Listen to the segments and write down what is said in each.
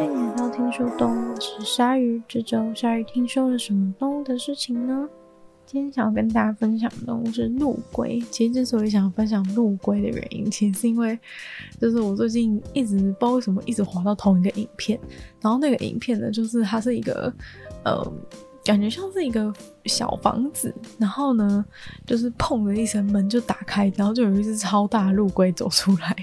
欢迎来到听说动物，是鲨鱼。这周鲨鱼听说了什么动物的事情呢？今天想要跟大家分享的动物是陆龟。其实之所以想要分享陆龟的原因，其实是因为就是我最近一直不知道为什么一直滑到同一个影片，然后那个影片呢，就是它是一个呃，感觉像是一个小房子，然后呢，就是砰的一声门就打开，然后就有一只超大陆龟走出来。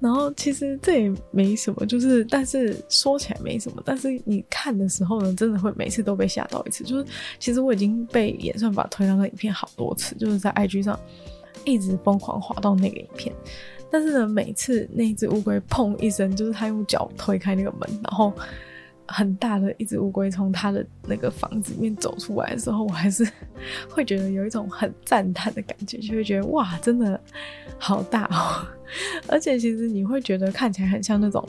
然后其实这也没什么，就是但是说起来没什么，但是你看的时候呢，真的会每次都被吓到一次。就是其实我已经被演算法推到那影片好多次，就是在 IG 上一直疯狂滑到那个影片，但是呢，每次那只乌龟砰一声，就是它用脚推开那个门，然后。很大的一只乌龟从它的那个房子里面走出来的时候，我还是 会觉得有一种很赞叹的感觉，就会觉得哇，真的好大哦！而且其实你会觉得看起来很像那种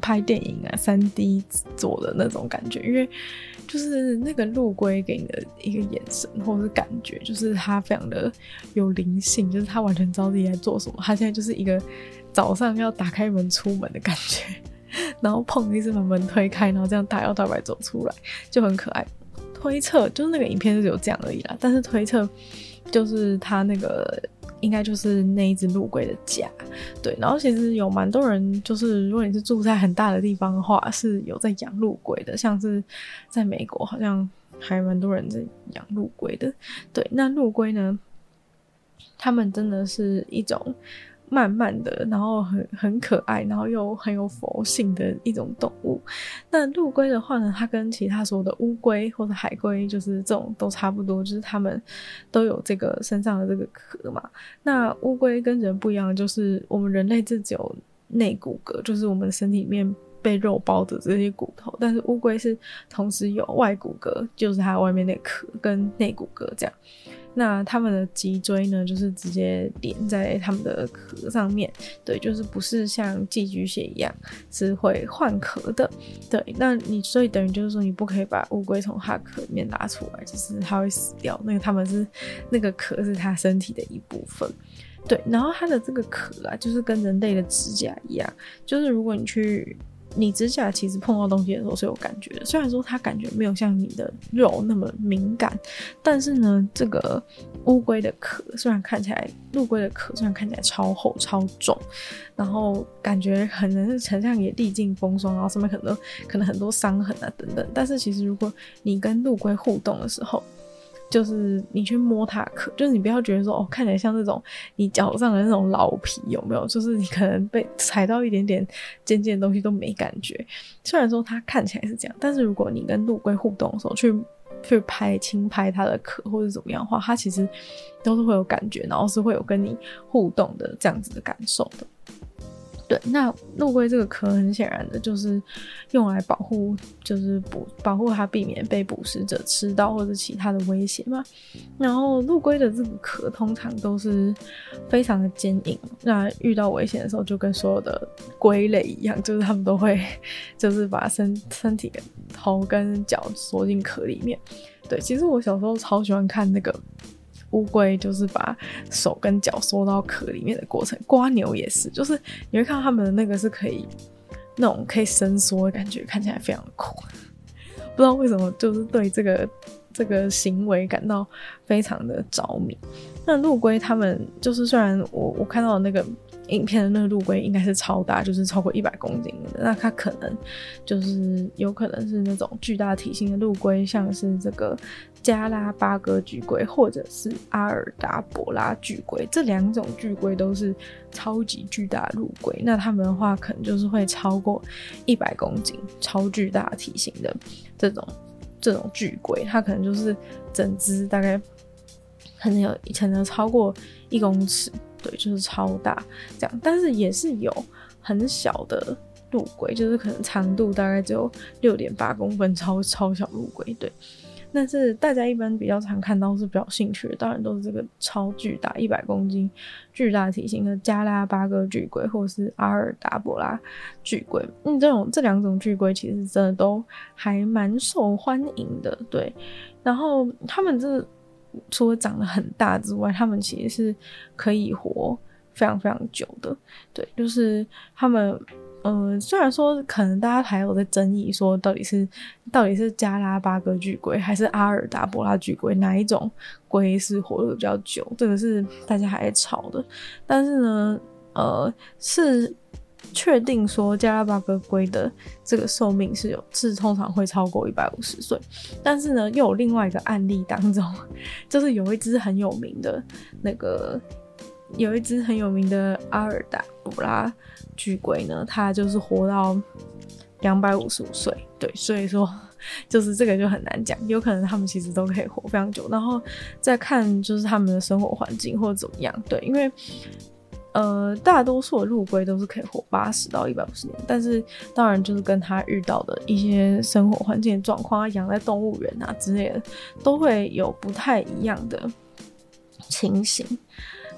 拍电影啊、三 D 做的那种感觉，因为就是那个陆龟给你的一个眼神或者是感觉，就是它非常的有灵性，就是它完全知道自己在做什么。它现在就是一个早上要打开门出门的感觉。然后砰一声把门推开，然后这样大摇大摆走出来，就很可爱。推测就是那个影片是有这样而已啦，但是推测就是他那个应该就是那一只陆龟的家。对，然后其实有蛮多人，就是如果你是住在很大的地方的话，是有在养陆龟的，像是在美国好像还蛮多人在养陆龟的。对，那陆龟呢，他们真的是一种。慢慢的，然后很很可爱，然后又很有佛性的一种动物。那陆龟的话呢，它跟其他所有的乌龟或者海龟，就是这种都差不多，就是它们都有这个身上的这个壳嘛。那乌龟跟人不一样，就是我们人类是只有内骨骼，就是我们身体里面被肉包的这些骨头，但是乌龟是同时有外骨骼，就是它外面那壳跟内骨骼这样。那它们的脊椎呢，就是直接连在它们的壳上面，对，就是不是像寄居蟹一样是会换壳的，对。那你所以等于就是说，你不可以把乌龟从它壳里面拿出来，就是它会死掉。那个它们是那个壳是它身体的一部分，对。然后它的这个壳啊，就是跟人类的指甲一样，就是如果你去。你指甲其实碰到东西的时候是有感觉的，虽然说它感觉没有像你的肉那么敏感，但是呢，这个乌龟的壳虽然看起来，陆龟的壳虽然看起来超厚超重，然后感觉可能是成像也历尽风霜，然后上面可能可能很多伤痕啊等等，但是其实如果你跟陆龟互动的时候，就是你去摸它壳，就是你不要觉得说哦，看起来像那种你脚上的那种老皮有没有？就是你可能被踩到一点点尖尖的东西都没感觉。虽然说它看起来是这样，但是如果你跟陆龟互动的时候去去拍轻拍它的壳或者怎么样的话，它其实都是会有感觉，然后是会有跟你互动的这样子的感受的。对，那陆龟这个壳很显然的就是用来保护，就是捕保护它避免被捕食者吃到或者其他的威胁嘛。然后陆龟的这个壳通常都是非常的坚硬，那遇到危险的时候就跟所有的龟类一样，就是他们都会就是把身身体的头跟脚缩进壳里面。对，其实我小时候超喜欢看那个。乌龟就是把手跟脚缩到壳里面的过程，瓜牛也是，就是你会看到它们的那个是可以那种可以伸缩的感觉，看起来非常的酷。不知道为什么，就是对这个这个行为感到非常的着迷。那陆龟它们就是虽然我我看到的那个。影片的那个陆龟应该是超大，就是超过一百公斤的。那它可能就是有可能是那种巨大体型的陆龟，像是这个加拉巴哥巨龟或者是阿尔达伯拉巨龟，这两种巨龟都是超级巨大陆龟。那它们的话，可能就是会超过一百公斤，超巨大体型的这种这种巨龟，它可能就是整只大概可能有可能超过一公尺。对，就是超大这样，但是也是有很小的陆龟，就是可能长度大概只有六点八公分，超超小陆龟。对，但是大家一般比较常看到是比较兴趣的，当然都是这个超巨大一百公斤巨大体型的加拉巴哥巨龟，或是阿尔达伯拉巨龟。嗯，这种这两种巨龟其实真的都还蛮受欢迎的。对，然后他们这。除了长得很大之外，它们其实是可以活非常非常久的。对，就是它们嗯，虽然说可能大家还有在争议，说到底是到底是加拉巴哥巨龟还是阿尔达伯拉巨龟，哪一种龟是活得比较久？这个是大家还在吵的。但是呢，呃，是确定说加拉巴哥龟的这个寿命是有是通常会超过一百五十岁。但是呢，又有另外一个案例当中，就是有一只很有名的那个。有一只很有名的阿尔达布拉巨龟呢，它就是活到两百五十五岁，对，所以说就是这个就很难讲，有可能他们其实都可以活非常久，然后再看就是他们的生活环境或者怎么样，对，因为呃大多数的陆龟都是可以活八十到一百五十年，但是当然就是跟他遇到的一些生活环境状况啊，养在动物园啊之类的，都会有不太一样的情形。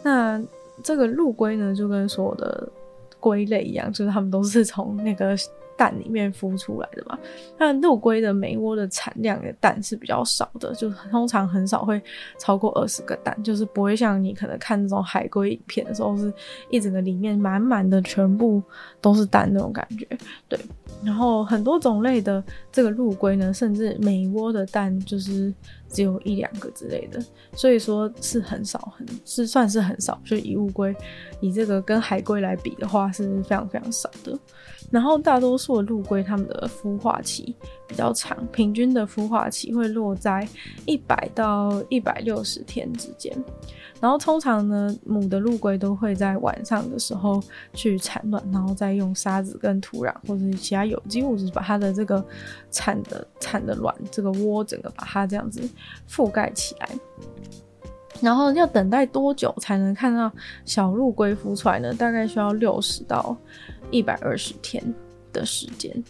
那这个陆龟呢，就跟所有的龟类一样，就是它们都是从那个蛋里面孵出来的嘛。那陆龟的每窝的产量的蛋是比较少的，就通常很少会超过二十个蛋，就是不会像你可能看那种海龟影片的时候，是一整个里面满满的全部都是蛋那种感觉。对，然后很多种类的这个陆龟呢，甚至每一窝的蛋就是。只有一两个之类的，所以说是很少，很是算是很少。就以乌龟，以这个跟海龟来比的话，是非常非常少的。然后大多数的陆龟，它们的孵化期比较长，平均的孵化期会落在一百到一百六十天之间。然后通常呢，母的陆龟都会在晚上的时候去产卵，然后再用沙子跟土壤或者其他有机物质把它的这个产的产的卵这个窝整个把它这样子覆盖起来。然后要等待多久才能看到小陆龟孵出来呢？大概需要六十到一百二十天的时间，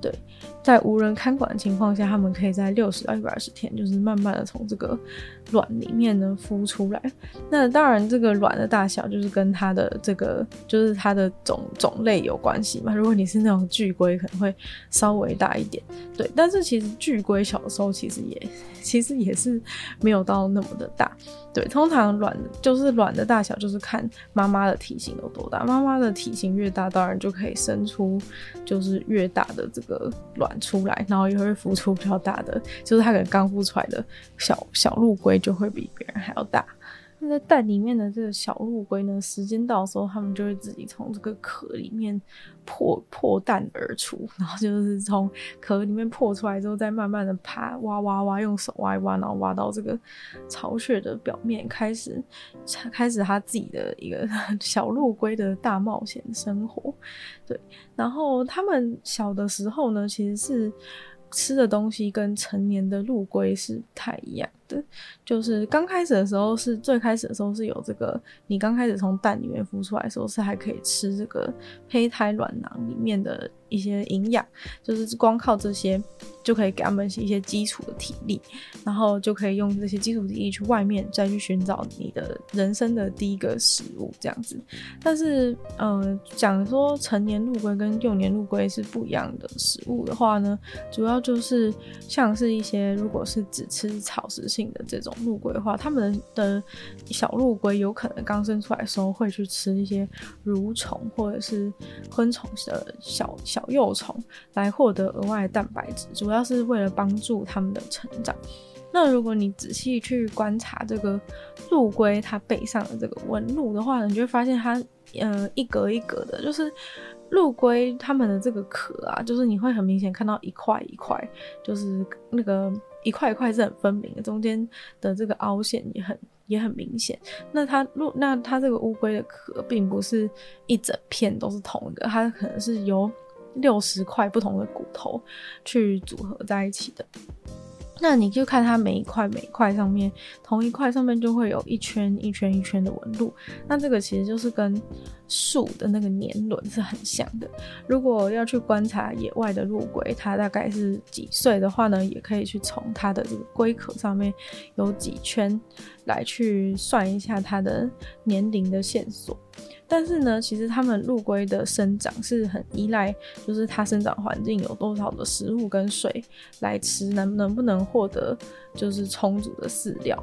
对。在无人看管的情况下，他们可以在六十到一百二十天，就是慢慢的从这个卵里面呢孵出来。那当然，这个卵的大小就是跟它的这个就是它的种种类有关系嘛。如果你是那种巨龟，可能会稍微大一点，对。但是其实巨龟小的时候其实也其实也是没有到那么的大，对。通常卵就是卵的大小就是看妈妈的体型有多大，妈妈的体型越大，当然就可以生出就是越大的的这个卵。出来，然后也会孵出比较大的，就是它可能刚孵出来的小小陆龟就会比别人还要大。那在蛋里面的这个小陆龟呢，时间到的时候，它们就会自己从这个壳里面破破蛋而出，然后就是从壳里面破出来之后，再慢慢的爬，挖挖挖，用手挖一挖，然后挖到这个巢穴的表面，开始开始它自己的一个小陆龟的大冒险生活。对，然后它们小的时候呢，其实是。吃的东西跟成年的陆龟是不太一样的，就是刚开始的时候是最开始的时候是有这个，你刚开始从蛋里面孵出来的时候是还可以吃这个胚胎卵囊里面的。一些营养，就是光靠这些就可以给他们一些基础的体力，然后就可以用这些基础体力去外面再去寻找你的人生的第一个食物这样子。但是，呃，讲说成年陆龟跟幼年陆龟是不一样的食物的话呢，主要就是像是一些如果是只吃草食性的这种陆龟的话，他们的小陆龟有可能刚生出来的时候会去吃一些蠕虫或者是昆虫的小小。幼虫来获得额外的蛋白质，主要是为了帮助它们的成长。那如果你仔细去观察这个陆龟它背上的这个纹路的话，你就会发现它呃一格一格的，就是陆龟它们的这个壳啊，就是你会很明显看到一块一块，就是那个一块一块是很分明的，中间的这个凹陷也很。也很明显，那它那它这个乌龟的壳并不是一整片都是同一个，它可能是由六十块不同的骨头去组合在一起的。那你就看它每一块每一块上面，同一块上面就会有一圈一圈一圈的纹路。那这个其实就是跟树的那个年轮是很像的。如果要去观察野外的陆龟，它大概是几岁的话呢，也可以去从它的这个龟壳上面有几圈来去算一下它的年龄的线索。但是呢，其实它们陆龟的生长是很依赖，就是它生长环境有多少的食物跟水来吃，能能不能获得就是充足的饲料，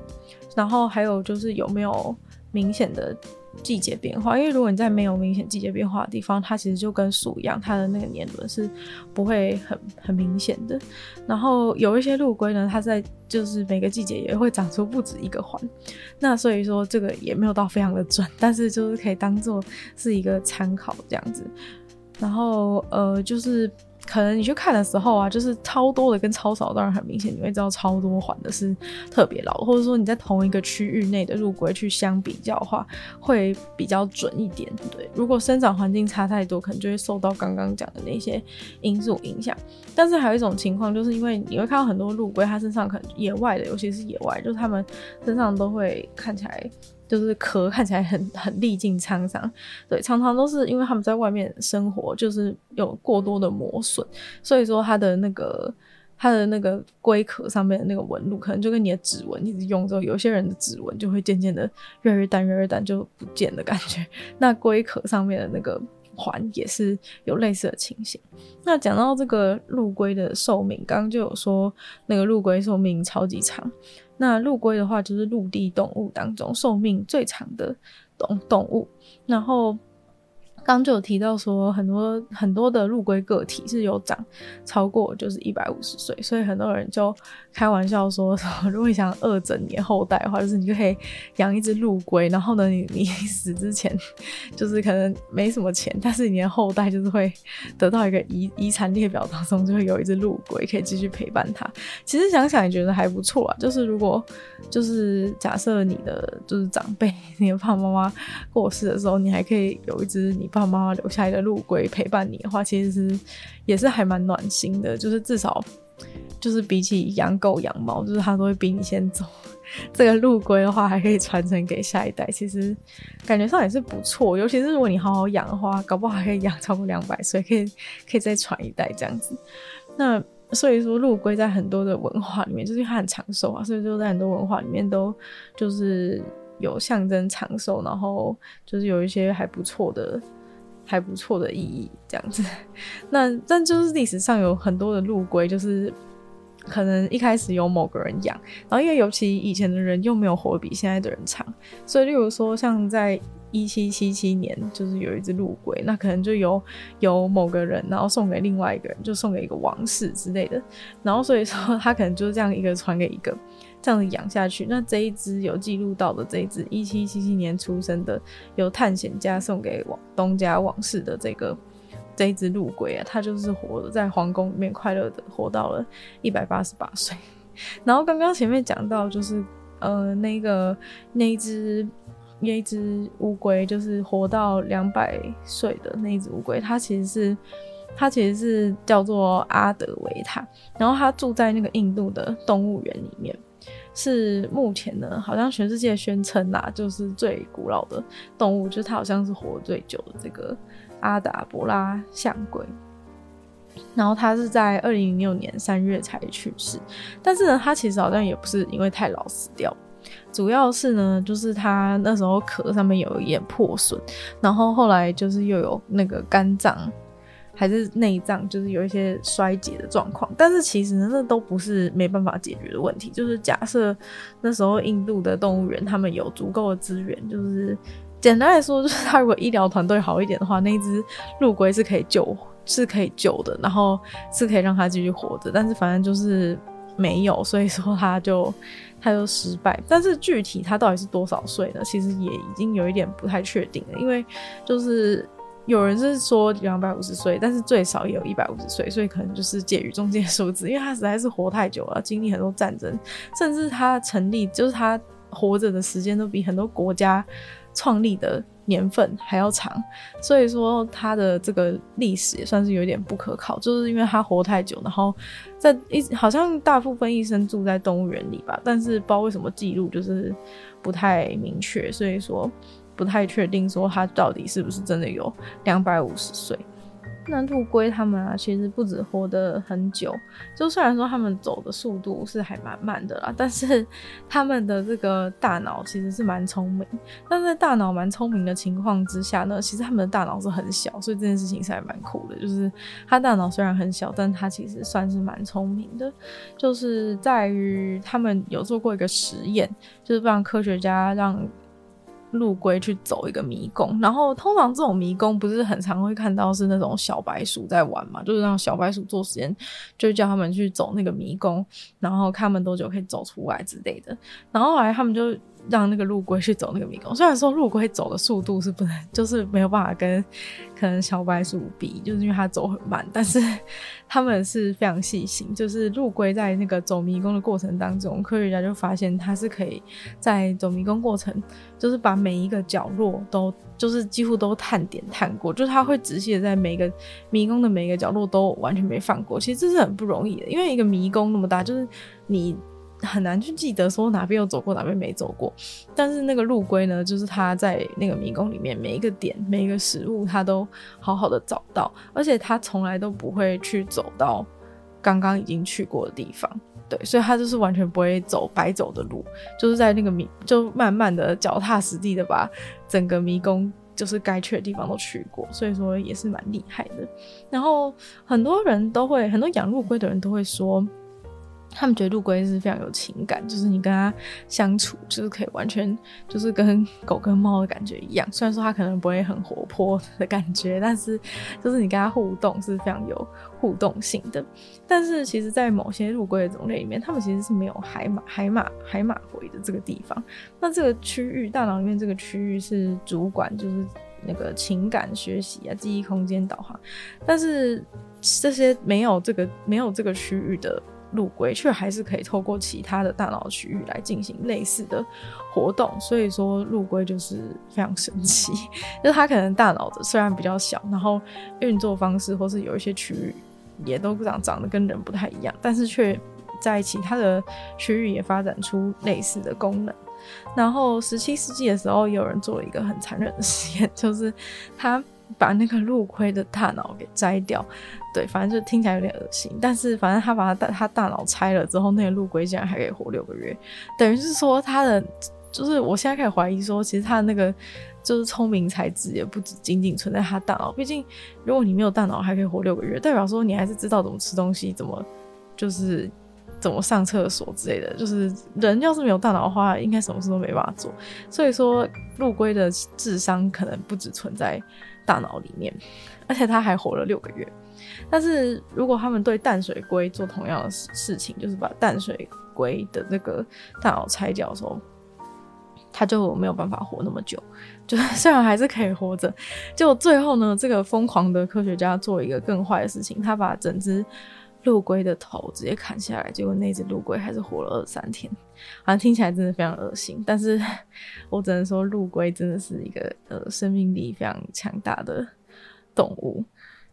然后还有就是有没有明显的季节变化，因为如果你在没有明显季节变化的地方，它其实就跟树一样，它的那个年轮是不会很很明显的。然后有一些陆龟呢，它在就是每个季节也会长出不止一个环，那所以说这个也没有到非常的准，但是就是可以当做是一个参考这样子。然后呃就是。可能你去看的时候啊，就是超多的跟超少，当然很明显，你会知道超多环的是特别老，或者说你在同一个区域内的陆龟去相比较的话，会比较准一点。对，如果生长环境差太多，可能就会受到刚刚讲的那些因素影响。但是还有一种情况，就是因为你会看到很多陆龟，它身上可能野外的，尤其是野外，就是它们身上都会看起来。就是壳看起来很很历尽沧桑，对，常常都是因为他们在外面生活，就是有过多的磨损，所以说它的那个它的那个龟壳上面的那个纹路，可能就跟你的指纹一直用之后，有些人的指纹就会渐渐的越来越淡，越来越淡就不见的感觉。那龟壳上面的那个环也是有类似的情形。那讲到这个陆龟的寿命，刚刚就有说那个陆龟寿命超级长。那陆龟的话，就是陆地动物当中寿命最长的动动物，然后。刚就有提到说，很多很多的陆龟个体是有长超过就是一百五十岁，所以很多人就开玩笑说，说如果你想饿整你的后代的话，就是你就可以养一只陆龟，然后呢，你你 死之前就是可能没什么钱，但是你的后代就是会得到一个遗遗产列表当中就会有一只陆龟可以继续陪伴他。其实想想也觉得还不错啊，就是如果就是假设你的就是长辈，你的爸爸妈妈过世的时候，你还可以有一只你。爸妈留下来的陆龟陪伴你的话，其实是也是还蛮暖心的。就是至少，就是比起养狗养猫，就是它都会比你先走。这个陆龟的话，还可以传承给下一代，其实感觉上也是不错。尤其是如果你好好养的话，搞不好还可以养超过两百岁，可以可以再传一代这样子。那所以说，陆龟在很多的文化里面，就是它很长寿啊，所以就在很多文化里面都就是有象征长寿，然后就是有一些还不错的。还不错的意义，这样子。那但就是历史上有很多的陆龟，就是可能一开始有某个人养，然后因为尤其以前的人又没有活比现在的人长，所以例如说像在一七七七年，就是有一只陆龟，那可能就由有某个人，然后送给另外一个人，就送给一个王室之类的，然后所以说他可能就是这样一个传给一个。这样子养下去，那这一只有记录到的这一只一七七七年出生的，由探险家送给往东家王室的这个这一只陆龟啊，它就是活的在皇宫里面快乐的活到了一百八十八岁。然后刚刚前面讲到，就是呃那个那一只那一只乌龟，就是活到两百岁的那一只乌龟，它其实是它其实是叫做阿德维塔，然后它住在那个印度的动物园里面。是目前呢，好像全世界宣称呐，就是最古老的动物，就是它好像是活最久的这个阿达伯拉象龟。然后它是在二零零六年三月才去世，但是呢，它其实好像也不是因为太老死掉，主要是呢，就是它那时候壳上面有一点破损，然后后来就是又有那个肝脏。还是内脏就是有一些衰竭的状况，但是其实呢，那都不是没办法解决的问题。就是假设那时候印度的动物园他们有足够的资源，就是简单来说，就是他如果医疗团队好一点的话，那只陆龟是可以救，是可以救的，然后是可以让它继续活着。但是反正就是没有，所以说他就他就失败。但是具体他到底是多少岁呢？其实也已经有一点不太确定了，因为就是。有人是说两百五十岁，但是最少也有一百五十岁，所以可能就是介于中间数字，因为他实在是活太久了，经历很多战争，甚至他成立就是他活着的时间都比很多国家创立的年份还要长，所以说他的这个历史也算是有点不可靠，就是因为他活太久，然后在一好像大部分一生住在动物园里吧，但是不知道为什么记录就是不太明确，所以说。不太确定说他到底是不是真的有两百五十岁。那陆龟他们啊，其实不止活得很久，就虽然说他们走的速度是还蛮慢的啦，但是他们的这个大脑其实是蛮聪明。但在大脑蛮聪明的情况之下呢，其实他们的大脑是很小，所以这件事情是还蛮酷的。就是他大脑虽然很小，但他其实算是蛮聪明的。就是在于他们有做过一个实验，就是让科学家让。陆龟去走一个迷宫，然后通常这种迷宫不是很常会看到是那种小白鼠在玩嘛，就是让小白鼠做实验，就叫他们去走那个迷宫，然后看他们多久可以走出来之类的。然后后来他们就让那个陆龟去走那个迷宫，虽然说陆龟走的速度是不能，就是没有办法跟可能小白鼠比，就是因为它走很慢，但是他们是非常细心，就是陆龟在那个走迷宫的过程当中，科学家就发现它是可以在走迷宫过程，就是把每一个角落都，就是几乎都探点探过，就是它会仔细的在每个迷宫的每一个角落都完全没放过。其实这是很不容易的，因为一个迷宫那么大，就是你。很难去记得说哪边有走过，哪边没走过。但是那个陆龟呢，就是它在那个迷宫里面每一个点、每一个食物，它都好好的找到，而且它从来都不会去走到刚刚已经去过的地方。对，所以它就是完全不会走白走的路，就是在那个迷，就慢慢的脚踏实地的把整个迷宫就是该去的地方都去过。所以说也是蛮厉害的。然后很多人都会，很多养陆龟的人都会说。他们觉得陆龟是非常有情感，就是你跟它相处，就是可以完全就是跟狗跟猫的感觉一样。虽然说它可能不会很活泼的感觉，但是就是你跟它互动是非常有互动性的。但是其实，在某些陆龟的种类里面，它们其实是没有海马、海马、海马回的这个地方。那这个区域，大脑里面这个区域是主管，就是那个情感、学习啊、记忆空间导航。但是这些没有这个没有这个区域的。陆龟却还是可以透过其他的大脑区域来进行类似的活动，所以说陆龟就是非常神奇。就是它可能大脑的虽然比较小，然后运作方式或是有一些区域也都长长得跟人不太一样，但是却在其他的区域也发展出类似的功能。然后十七世纪的时候，有人做了一个很残忍的实验，就是他。把那个陆龟的大脑给摘掉，对，反正就听起来有点恶心。但是反正他把他大他大脑拆了之后，那个陆龟竟然还可以活六个月，等于是说他的就是我现在开始怀疑说，其实他的那个就是聪明才智也不止仅仅存在他大脑。毕竟如果你没有大脑还可以活六个月，代表说你还是知道怎么吃东西，怎么就是怎么上厕所之类的。就是人要是没有大脑的话，应该什么事都没办法做。所以说陆龟的智商可能不只存在。大脑里面，而且他还活了六个月。但是如果他们对淡水龟做同样的事情，就是把淡水龟的那个大脑拆掉的时候，他就没有办法活那么久。就虽然还是可以活着，就最后呢，这个疯狂的科学家做一个更坏的事情，他把整只。陆龟的头直接砍下来，结果那只陆龟还是活了二三天，好像听起来真的非常恶心。但是我只能说，陆龟真的是一个呃生命力非常强大的动物。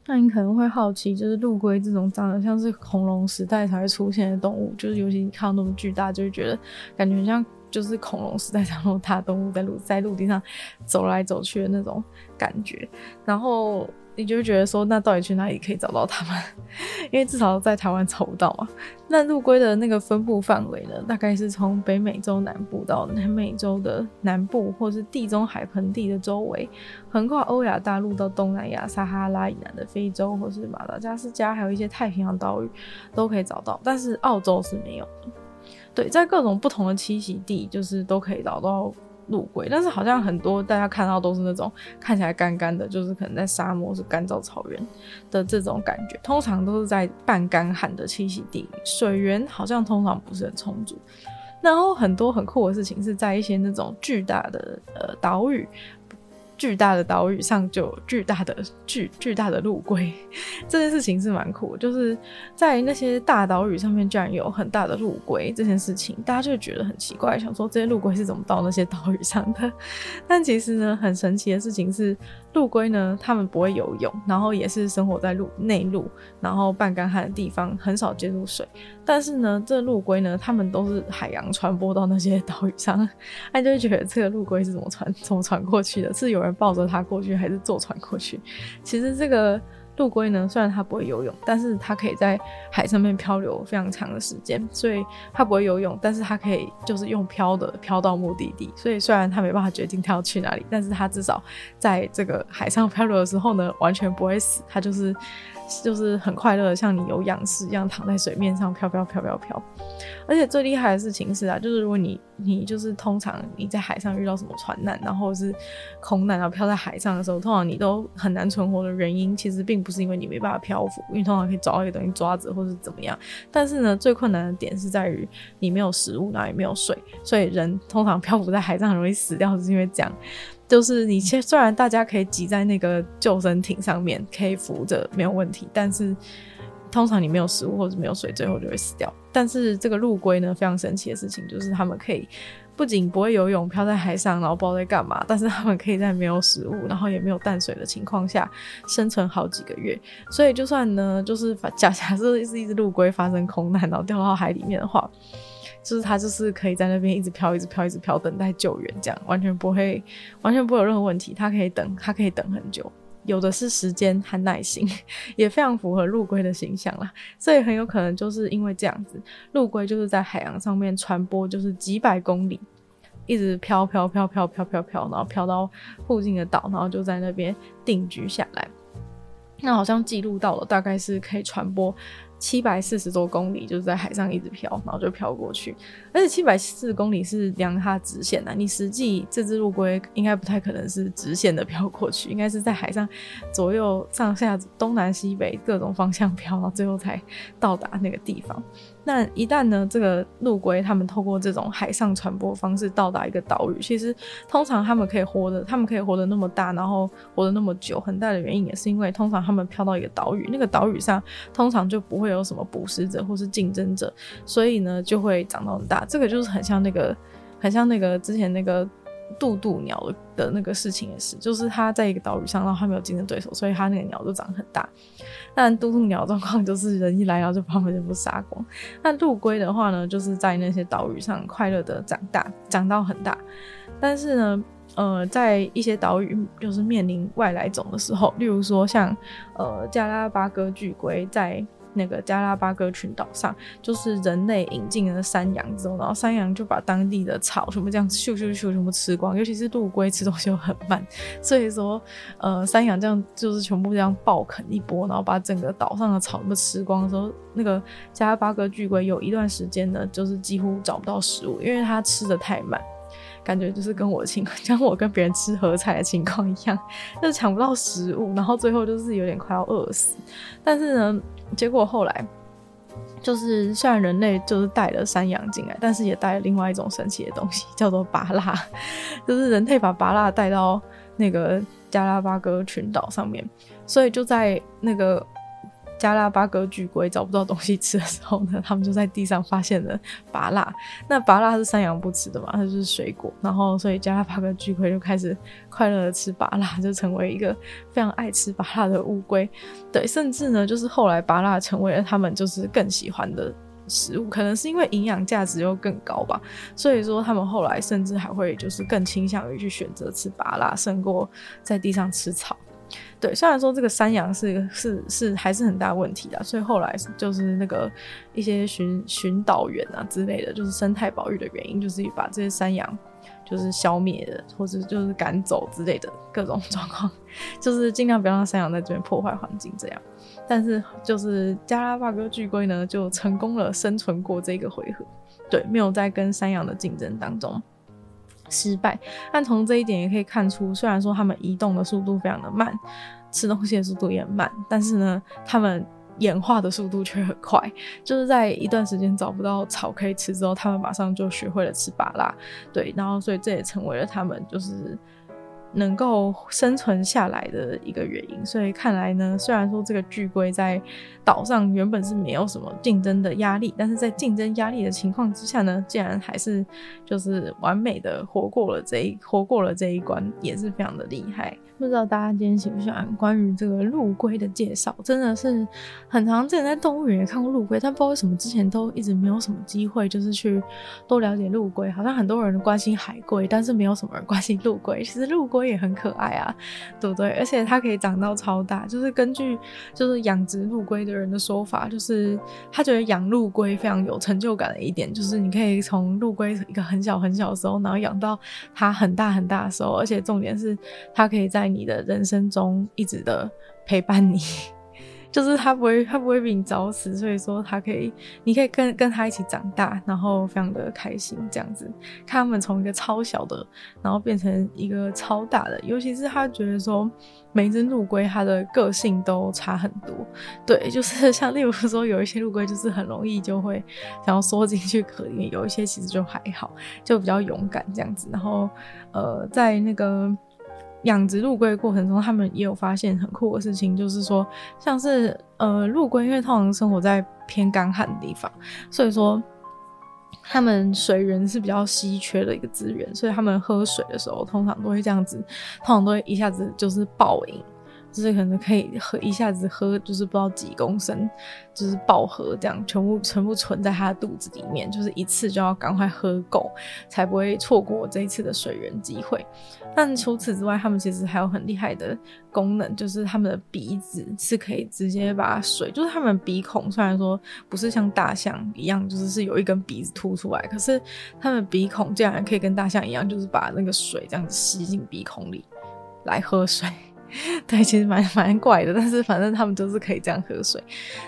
那你可能会好奇，就是陆龟这种长得像是恐龙时代才会出现的动物，就是尤其你看到那么巨大，就会觉得感觉像就是恐龙时代长那种大动物在陆在陆地上走来走去的那种感觉，然后。你就会觉得说，那到底去哪里可以找到它们？因为至少在台湾找不到嘛。那陆龟的那个分布范围呢，大概是从北美洲南部到南美洲的南部，或是地中海盆地的周围，横跨欧亚大陆到东南亚撒哈拉以南的非洲，或是马达加斯加，还有一些太平洋岛屿都可以找到。但是澳洲是没有的。对，在各种不同的栖息地，就是都可以找到。陆龟，但是好像很多大家看到都是那种看起来干干的，就是可能在沙漠是干燥草原的这种感觉，通常都是在半干旱的栖息地，水源好像通常不是很充足。然后很多很酷的事情是在一些那种巨大的呃岛屿。巨大的岛屿上就有巨大的巨巨大的陆龟，这件事情是蛮酷。就是在那些大岛屿上面，居然有很大的陆龟，这件事情大家就觉得很奇怪，想说这些陆龟是怎么到那些岛屿上的？但其实呢，很神奇的事情是。陆龟呢，它们不会游泳，然后也是生活在陆内陆，然后半干旱的地方，很少接触水。但是呢，这陆龟呢，它们都是海洋传播到那些岛屿上，他就会觉得这个陆龟是怎么传怎么传过去的？是有人抱着它过去，还是坐船过去？其实这个。陆龟呢，虽然它不会游泳，但是它可以在海上面漂流非常长的时间。所以它不会游泳，但是它可以就是用漂的漂到目的地。所以虽然它没办法决定它要去哪里，但是它至少在这个海上漂流的时候呢，完全不会死。它就是就是很快乐的，像你有仰视一样躺在水面上飘飘飘飘飘。而且最厉害的事情是啊，就是如果你你就是通常你在海上遇到什么船难，然后是空难，然后漂在海上的时候，通常你都很难存活的原因，其实并不是因为你没办法漂浮，因为通常可以找到一个东西抓着，或是怎么样。但是呢，最困难的点是在于你没有食物，然后也没有水，所以人通常漂浮在海上很容易死掉，是因为这样。就是你虽虽然大家可以挤在那个救生艇上面，可以浮着没有问题，但是通常你没有食物或者没有水，最后就会死掉。但是这个陆龟呢，非常神奇的事情就是他们可以不仅不会游泳，漂在海上，然后不知道在干嘛，但是他们可以在没有食物，然后也没有淡水的情况下生存好几个月。所以就算呢，就是假假设是一只陆龟发生空难，然后掉到海里面的话。就是它就是可以在那边一直漂，一直漂，一直漂，等待救援，这样完全不会，完全不会有任何问题。它可以等，它可以等很久，有的是时间和耐心，也非常符合陆龟的形象啦。所以很有可能就是因为这样子，陆龟就是在海洋上面传播，就是几百公里，一直漂漂漂漂漂漂漂，然后飘到附近的岛，然后就在那边定居下来。那好像记录到了，大概是可以传播。七百四十多公里，就是在海上一直漂，然后就漂过去。而且七百四十公里是量它直线的，你实际这只陆龟应该不太可能是直线的飘过去，应该是在海上左右上下东南西北各种方向飘，然后最后才到达那个地方。那一旦呢，这个陆龟他们透过这种海上传播方式到达一个岛屿，其实通常他们可以活的，他们可以活得那么大，然后活得那么久，很大的原因也是因为通常他们飘到一个岛屿，那个岛屿上通常就不会有什么捕食者或是竞争者，所以呢就会长到很大。这个就是很像那个，很像那个之前那个。渡渡鸟的那个事情也是，就是它在一个岛屿上，然后它没有竞争对手，所以它那个鸟就长很大。但渡渡鸟状况就是人一来，然后就把它们全部杀光。那陆龟的话呢，就是在那些岛屿上快乐的长大，长到很大。但是呢，呃，在一些岛屿就是面临外来种的时候，例如说像呃加拉巴哥巨龟在。那个加拉巴哥群岛上，就是人类引进了山羊之后，然后山羊就把当地的草什么这样咻咻咻全部吃光，尤其是陆龟吃东西又很慢，所以说，呃，山羊这样就是全部这样暴啃一波，然后把整个岛上的草都吃光的时候，那个加拉巴哥巨龟有一段时间呢，就是几乎找不到食物，因为它吃的太慢。感觉就是跟我的情况，像我跟别人吃合菜的情况一样，就是抢不到食物，然后最后就是有点快要饿死。但是呢，结果后来就是虽然人类就是带了山羊进来，但是也带了另外一种神奇的东西，叫做拔蜡，就是人类把拔蜡带到那个加拉巴哥群岛上面，所以就在那个。加拉巴哥巨龟找不到东西吃的时候呢，他们就在地上发现了芭辣。那芭辣是山羊不吃的嘛，它就是水果。然后，所以加拉巴哥巨龟就开始快乐的吃芭辣，就成为一个非常爱吃芭辣的乌龟。对，甚至呢，就是后来芭辣成为了他们就是更喜欢的食物，可能是因为营养价值又更高吧。所以说，他们后来甚至还会就是更倾向于去选择吃芭辣，胜过在地上吃草。对，虽然说这个山羊是是是还是很大问题的，所以后来就是那个一些寻寻导员啊之类的，就是生态保育的原因，就是把这些山羊就是消灭的，或者就是赶走之类的各种状况，就是尽量不要让山羊在这边破坏环境这样。但是就是加拉巴哥巨龟呢，就成功了生存过这个回合，对，没有在跟山羊的竞争当中。失败，但从这一点也可以看出，虽然说他们移动的速度非常的慢，吃东西的速度也慢，但是呢，他们演化的速度却很快。就是在一段时间找不到草可以吃之后，他们马上就学会了吃芭拉，对，然后所以这也成为了他们就是。能够生存下来的一个原因，所以看来呢，虽然说这个巨龟在岛上原本是没有什么竞争的压力，但是在竞争压力的情况之下呢，竟然还是就是完美的活过了这一活过了这一关，也是非常的厉害。不知道大家今天喜不喜欢关于这个陆龟的介绍？真的是很常见，在动物园也看过陆龟，但不知道为什么之前都一直没有什么机会，就是去多了解陆龟。好像很多人关心海龟，但是没有什么人关心陆龟。其实陆龟也很可爱啊，对不对？而且它可以长到超大。就是根据就是养殖陆龟的人的说法，就是他觉得养陆龟非常有成就感的一点，就是你可以从陆龟一个很小很小的时候，然后养到它很大很大的时候，而且重点是它可以在。在你的人生中一直的陪伴你，就是它不会它不会比你早死，所以说它可以，你可以跟跟它一起长大，然后非常的开心这样子，看他们从一个超小的，然后变成一个超大的，尤其是他觉得说每一只陆龟它的个性都差很多，对，就是像例如说有一些陆龟就是很容易就会想要缩进去壳里面，有一些其实就还好，就比较勇敢这样子，然后呃在那个。养殖陆龟过程中，他们也有发现很酷的事情，就是说，像是呃陆龟，因为通常生活在偏干旱的地方，所以说他们水源是比较稀缺的一个资源，所以他们喝水的时候，通常都会这样子，通常都会一下子就是暴饮。就是可能可以喝一下子喝，就是不知道几公升，就是饱和这样，全部全部存在他的肚子里面，就是一次就要赶快喝够，才不会错过这一次的水源机会。但除此之外，他们其实还有很厉害的功能，就是他们的鼻子是可以直接把水，就是他们鼻孔虽然说不是像大象一样，就是是有一根鼻子凸出来，可是他们鼻孔竟然可以跟大象一样，就是把那个水这样子吸进鼻孔里来喝水。对，其实蛮蛮怪的，但是反正他们就是可以这样喝水，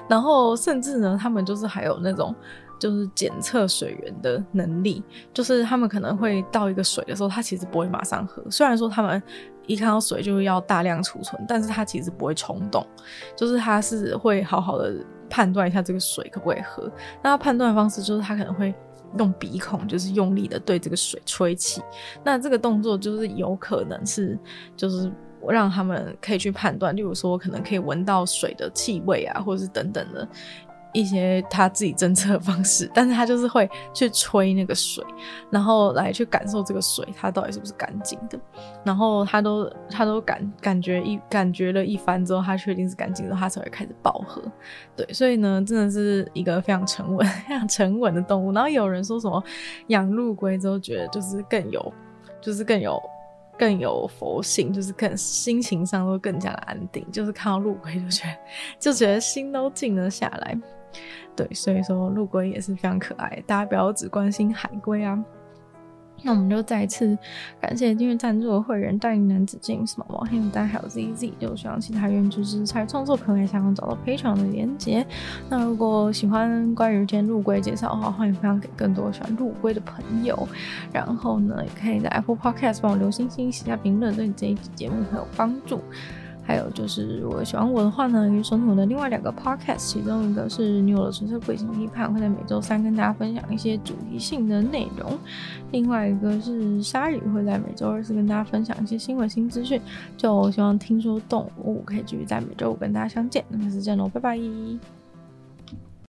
然后甚至呢，他们就是还有那种就是检测水源的能力，就是他们可能会倒一个水的时候，他其实不会马上喝，虽然说他们一看到水就要大量储存，但是他其实不会冲动，就是他是会好好的判断一下这个水可不可以喝。那他判断方式就是他可能会用鼻孔，就是用力的对这个水吹气，那这个动作就是有可能是就是。让他们可以去判断，例如说可能可以闻到水的气味啊，或者是等等的一些他自己侦测的方式，但是他就是会去吹那个水，然后来去感受这个水它到底是不是干净的，然后他都他都感感觉一感觉了一番之后，他确定是干净的，他才会开始暴喝。对，所以呢，真的是一个非常沉稳、非常沉稳的动物。然后有人说什么养陆龟之后觉得就是更有，就是更有。更有佛性，就是更心情上都更加的安定，就是看到陆龟就觉得就觉得心都静了下来。对，所以说陆龟也是非常可爱，大家不要只关心海龟啊。那我们就再次感谢订阅赞助的会员：大龄男子 James、毛毛黑牡丹还有 ZZ。就希望其他愿意支持才创作朋友想要找到赔偿的连接。那如果喜欢关于今天陆龟介绍的话，欢迎分享给更多喜欢陆龟的朋友。然后呢，也可以在 Apple Podcast 帮我留星星、写下评论，对你这一集节目很有帮助。还有就是，如果喜欢我的话呢，可以收听我的另外两个 podcast，其中一个是《女友的纯粹贵性批判》，会在每周三跟大家分享一些主题性的内容；另外一个是鲨鱼，会在每周二次跟大家分享一些新闻新资讯。就希望听说动物可以继续在每周五跟大家相见，那么下次见喽，拜拜。